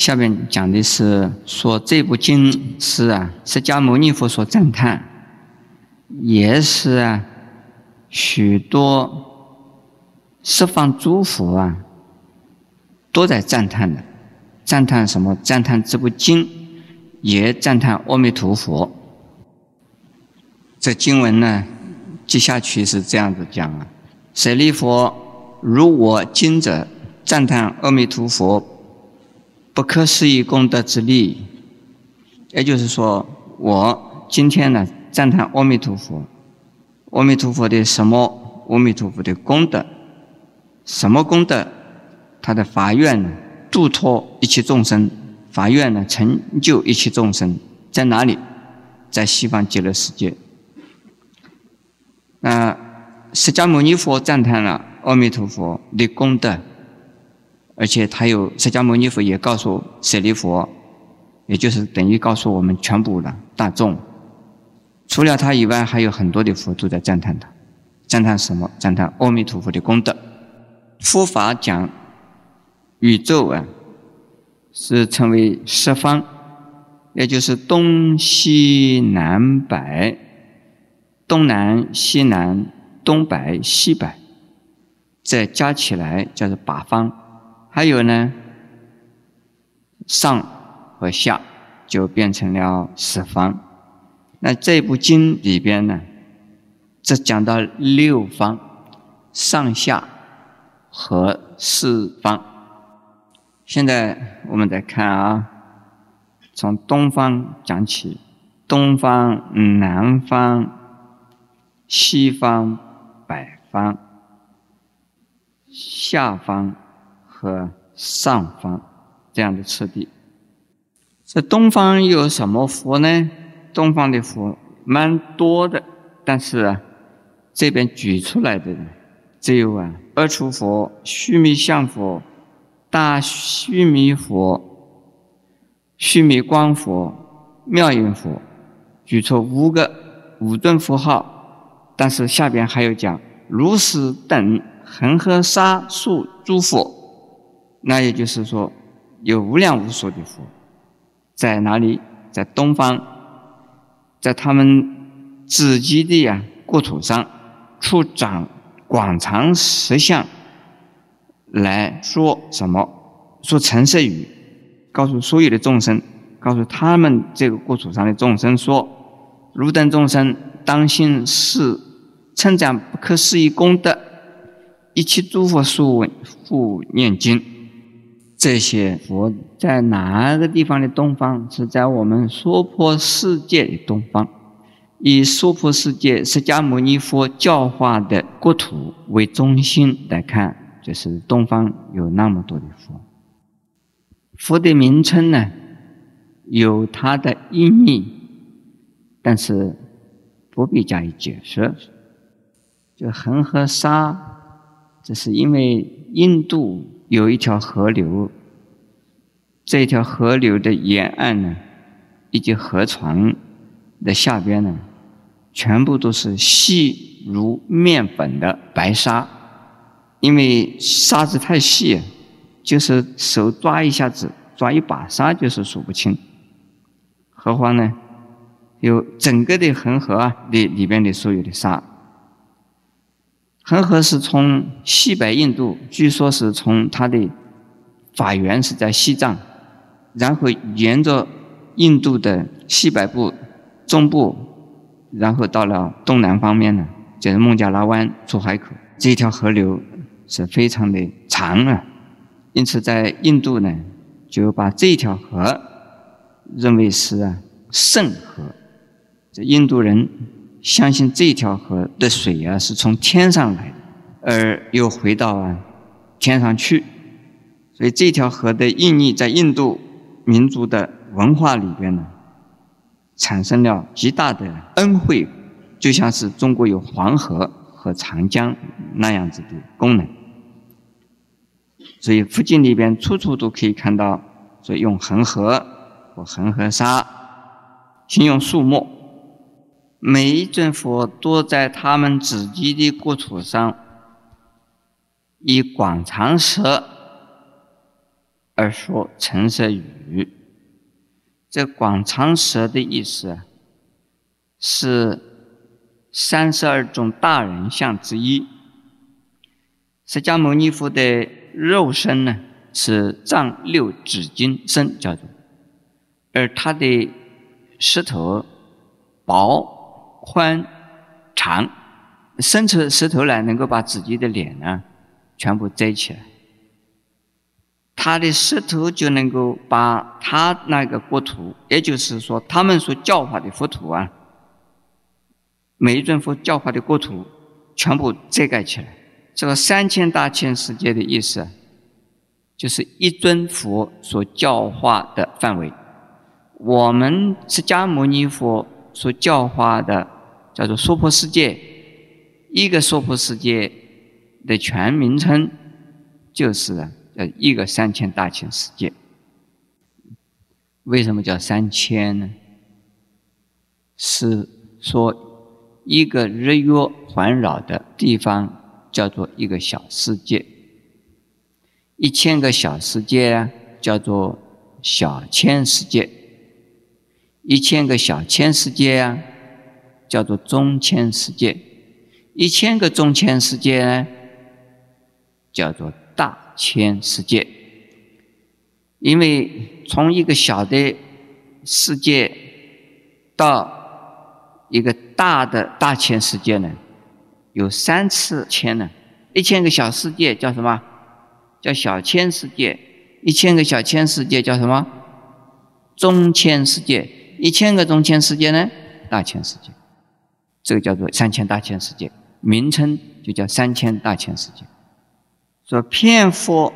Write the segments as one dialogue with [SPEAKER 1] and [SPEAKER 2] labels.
[SPEAKER 1] 下面讲的是说这部经是啊，释迦牟尼佛所赞叹，也是啊，许多十方诸佛啊都在赞叹的，赞叹什么？赞叹这部经，也赞叹阿弥陀佛。这经文呢，接下去是这样子讲啊：舍利弗，如我今者赞叹阿弥陀佛。不可思议功德之力，也就是说，我今天呢赞叹阿弥陀佛，阿弥陀佛的什么？阿弥陀佛的功德，什么功德？他的法愿呢，度脱一切众生，法愿呢，成就一切众生，在哪里？在西方极乐世界。那释迦牟尼佛赞叹了阿弥陀佛的功德。而且他有释迦牟尼佛也告诉舍利佛，也就是等于告诉我们全部的大众，除了他以外，还有很多的佛都在赞叹他，赞叹什么？赞叹阿弥陀佛的功德。佛法讲宇宙啊，是称为十方，也就是东西南北，东南西南，东北西北，再加起来叫做八方。还有呢，上和下就变成了十方。那这部经里边呢，只讲到六方，上下和四方。现在我们再看啊，从东方讲起，东方、南方、西方、北方、下方。和上方这样的次第，这东方有什么佛呢？东方的佛蛮多的，但是，这边举出来的只有啊，二处佛、须弥相佛、大须弥佛、须弥光佛、妙音佛，举出五个五尊佛号，但是下边还有讲如是等恒河沙数诸佛。那也就是说，有无量无数的佛，在哪里？在东方，在他们自己的呀国土上，出长广长实相，来说什么？说成色语，告诉所有的众生，告诉他们这个国土上的众生说：汝等众生，当心是称赞不可思议功德，一切诸佛所闻复念经。这些佛在哪个地方的东方？是在我们娑婆世界的东方。以娑婆世界释迦牟尼佛教化的国土为中心来看，就是东方有那么多的佛。佛的名称呢，有它的意义，但是不必加以解释。就恒河沙，这是因为印度。有一条河流，这条河流的沿岸呢，以及河床的下边呢，全部都是细如面粉的白沙，因为沙子太细，就是手抓一下子，抓一把沙就是数不清。何况呢，有整个的恒河啊，里里边的所有的沙。恒河是从西北印度，据说是从它的法源是在西藏，然后沿着印度的西北部、中部，然后到了东南方面呢，就是孟加拉湾出海口。这条河流是非常的长啊，因此在印度呢，就把这条河认为是啊圣河。这印度人。相信这条河的水啊是从天上来的，而又回到啊天上去，所以这条河的意义在印度民族的文化里边呢，产生了极大的恩惠，就像是中国有黄河和长江那样子的功能。所以附近里边处处都可以看到，所以用恒河或恒河沙形容树木。每一尊佛都在他们自己的国土上以广长舌而说成色语。这广长舌的意思，是三十二种大人相之一。释迦牟尼佛的肉身呢，是丈六指金身叫做，而他的舌头薄、宽、长，伸出舌头来，能够把自己的脸呢全部遮起来。他的舌头就能够把他那个国土，也就是说他们所教化的佛土啊，每一尊佛教化的国土，全部遮盖起来。这个三千大千世界的意思，就是一尊佛所教化的范围。我们释迦牟尼佛所教化的叫做娑婆世界，一个娑婆世界的全名称就是。呃，一个三千大千世界，为什么叫三千呢？是说一个日月环绕的地方叫做一个小世界，一千个小世界叫做小千世界，一千个小千世界啊叫做中千世界，一千个中千世界呢叫做。大千世界，因为从一个小的世界到一个大的大千世界呢，有三次千呢。一千个小世界叫什么？叫小千世界。一千个小千世界叫什么？中千世界。一千个中千世界呢？大千世界。这个叫做三千大千世界，名称就叫三千大千世界。说骗佛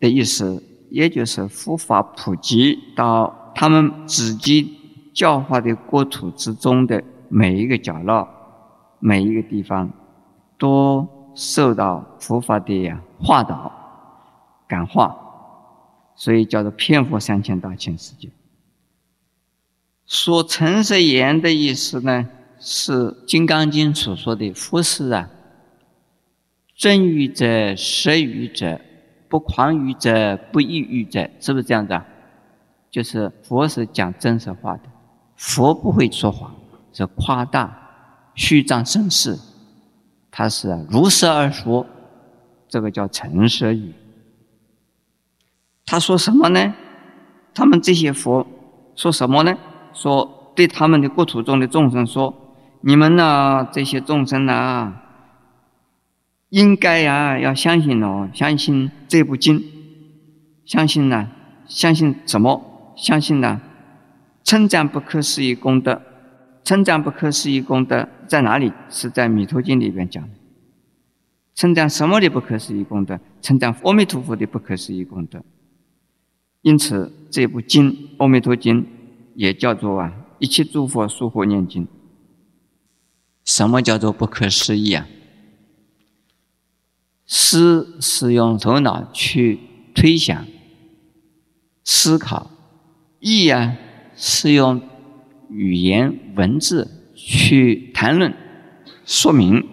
[SPEAKER 1] 的意思，也就是佛法普及到他们自己教化的国土之中的每一个角落、每一个地方，都受到佛法的化导、感化，所以叫做骗佛三千大千世界。说诚实言的意思呢，是《金刚经》所说的佛事啊。真语者，实语者，不诳语者，不异语者，是不是这样子啊？就是佛是讲真实话的，佛不会说谎，是夸大、虚张声势，他是如实而说，这个叫诚实语。他说什么呢？他们这些佛说什么呢？说对他们的国土中的众生说：“你们呢，这些众生呢？”应该呀，要相信哦，相信这部经，相信呢，相信什么？相信呢，称赞不可思议功德，称赞不可思议功德在哪里？是在弥陀经里边讲的。称赞什么的不可思议功德？称赞阿弥陀佛的不可思议功德。因此，这部经《阿弥陀经》也叫做啊，一切诸佛疏佛念经。什么叫做不可思议啊？思是用头脑去推想、思考；意啊是用语言文字去谈论、说明。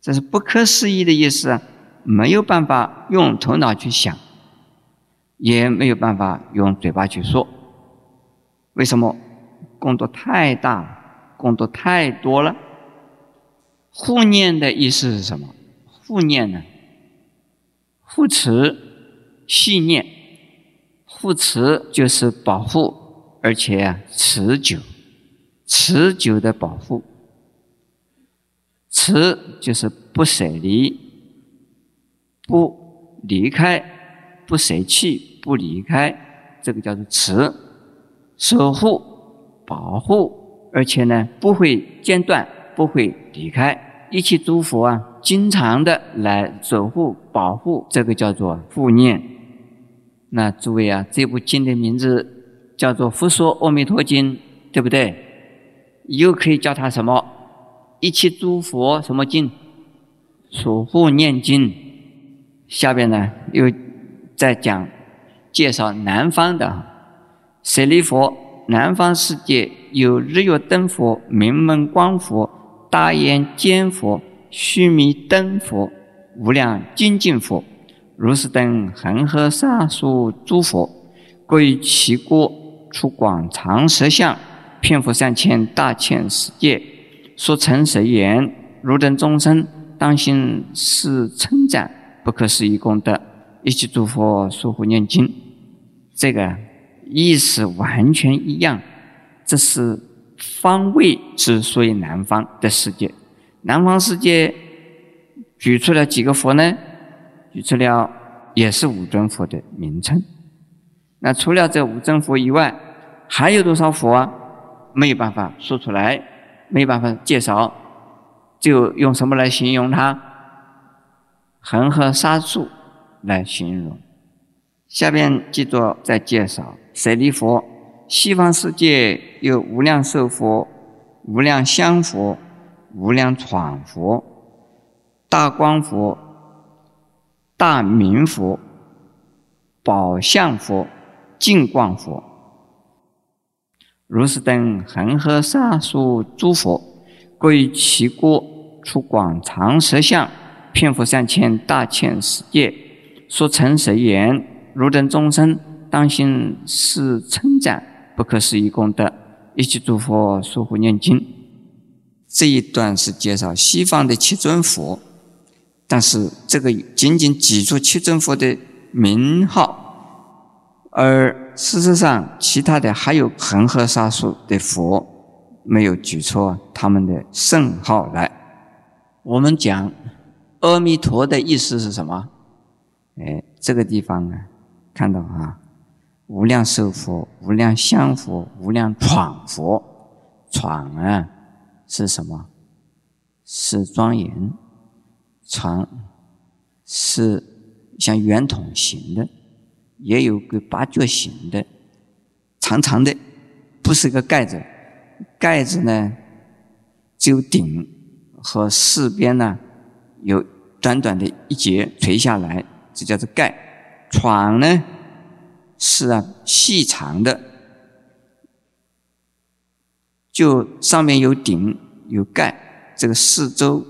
[SPEAKER 1] 这是不可思议的意思啊！没有办法用头脑去想，也没有办法用嘴巴去说。为什么？工作太大，了？工作太多了。护念的意思是什么？护念呢？护持、系念，护持就是保护，而且啊持久、持久的保护。持就是不舍离、不离开、不舍弃、不离开，这个叫做持。守护、保护，而且呢不会间断，不会离开。一切诸佛啊。经常的来守护、保护，这个叫做护念。那诸位啊，这部经的名字叫做《佛说阿弥陀经》，对不对？又可以叫它什么？一切诸佛什么经？守护念经。下边呢，又再讲介绍南方的舍利佛。南方世界有日月灯佛、明门光佛、大眼尖佛。须弥灯佛、无量精进佛、如是等恒河沙数诸佛，各于其国出广长舌相，遍覆三千大千世界，说成谁言：汝等众生当心是称赞不可思议功德，一切诸佛疏护念经。这个意思完全一样。这是方位之所以南方的世界。南方世界举出了几个佛呢？举出了也是五尊佛的名称。那除了这五尊佛以外，还有多少佛啊？没有办法说出来，没有办法介绍，就用什么来形容它？恒河沙数来形容。下边记着再介绍舍利佛。西方世界有无量寿佛、无量香佛、无量闯佛、大光佛。大明佛、宝相佛、净光佛，如是等恒河沙数诸佛，各于其国出广长舌相，遍覆三千大千世界，说成实言：汝等众生当心是称赞不可思议功德，一切诸佛疏护念经。这一段是介绍西方的七尊佛。但是这个仅仅记住七尊佛的名号，而事实上其他的还有恒河沙数的佛没有举出他们的圣号来。我们讲阿弥陀的意思是什么？哎，这个地方呢，看到啊，无量寿佛、无量香佛、无量闯佛，闯啊是什么？是庄严。长是像圆筒形的，也有个八角形的，长长的，不是个盖子。盖子呢，只有顶和四边呢有短短的一节垂下来，这叫做盖。床呢是啊细长的，就上面有顶有盖，这个四周。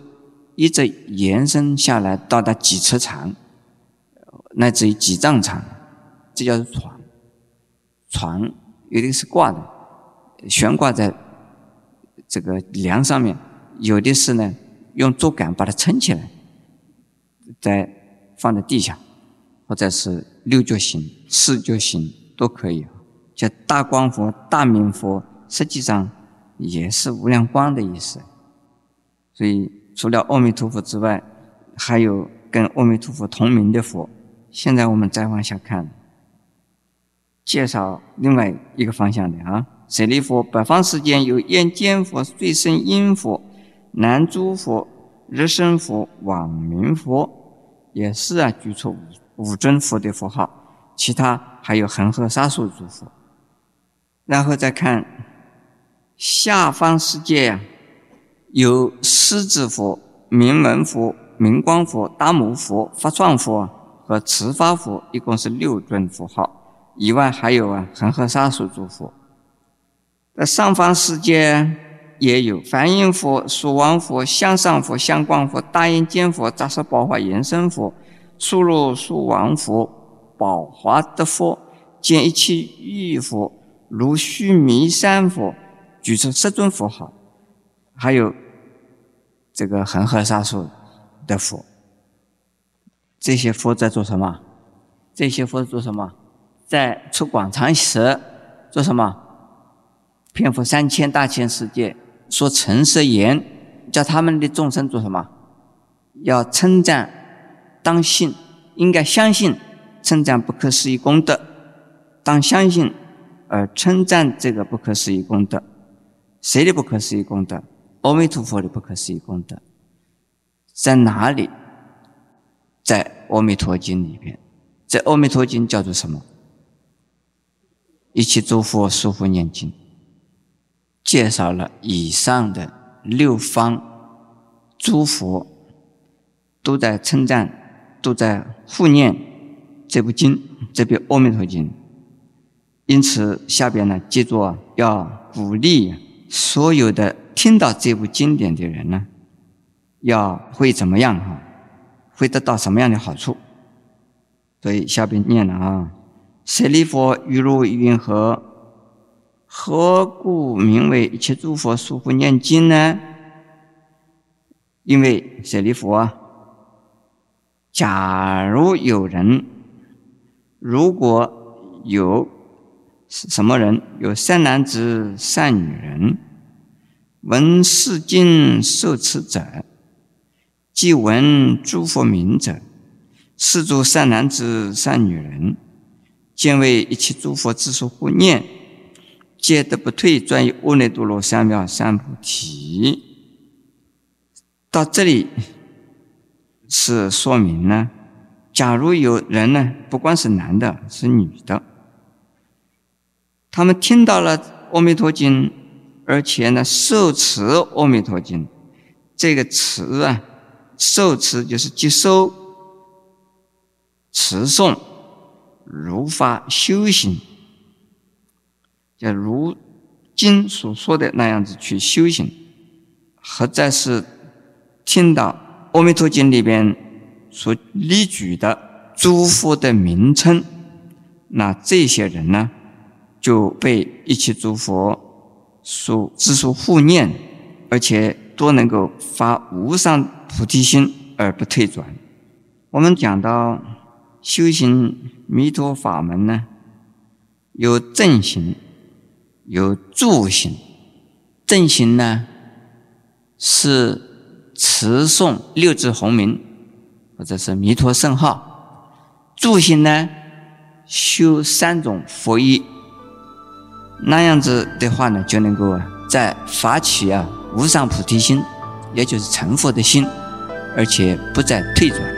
[SPEAKER 1] 一直延伸下来，到达几尺长，乃至于几丈长，这叫做床。床有的是挂的，悬挂在这个梁上面；有的是呢，用竹竿把它撑起来，再放在地下，或者是六角形、四角形都可以。叫大光佛、大明佛，实际上也是无量光的意思，所以。除了阿弥陀佛之外，还有跟阿弥陀佛同名的佛。现在我们再往下看，介绍另外一个方向的啊。舍利佛，北方世间有眼见佛、最胜音佛、南诸佛、日生佛、网明佛，也是啊，举出五五尊佛的佛号。其他还有恒河沙数诸佛。然后再看下方世界呀。有狮子佛、明门佛、明光佛、大母佛、法幢佛和持法佛，一共是六尊佛号。以外还有啊，恒河沙数诸佛。在上方世界也有梵音佛、蜀王佛、向上佛、相光佛、大眼见佛、扎什宝华延伸佛、苏罗苏王佛、宝华德佛、见一切玉佛、如须弥山佛，举出十尊佛号，还有。这个恒河沙数的佛，这些佛在做什么？这些佛做什么？在出广长舌，做什么？遍覆三千大千世界，说诚实言，叫他们的众生做什么？要称赞，当信，应该相信，称赞不可思议功德，当相信而称赞这个不可思议功德，谁的不可思议功德？阿弥陀佛的不可思议功德在哪里？在《阿弥陀经》里边，在《阿弥陀经》叫做什么？一切诸佛疏护念经，介绍了以上的六方诸佛都在称赞，都在护念这部经，这部《阿弥陀经》。因此，下边呢，记住要鼓励所有的。听到这部经典的人呢，要会怎么样哈？会得到什么样的好处？所以下边念了啊，舍利弗，于如云何？何故名为一切诸佛所护念经呢？因为舍利弗啊，假如有人，如果有什么人，有善男子、善女人，闻是经受持者，即闻诸佛名者，是诸善男子、善女人，见为一切诸佛之所护念，皆得不退转于阿耨多罗三藐三菩提。到这里是说明呢，假如有人呢，不管是男的，是女的，他们听到了《阿弥陀经》，而且呢，受持《阿弥陀经》，这个持啊，受持就是接收、持诵、如法修行，就如经所说的那样子去修行，或者是。听到《阿弥陀经》里边所列举的诸佛的名称，那这些人呢，就被一切诸佛所知所护念，而且都能够发无上菩提心而不退转。我们讲到修行弥陀法门呢，有正行，有助行。正行呢是。持诵六字洪名，或者是弥陀圣号，助行呢，修三种佛一，那样子的话呢，就能够在发起啊无上菩提心，也就是成佛的心，而且不再退转。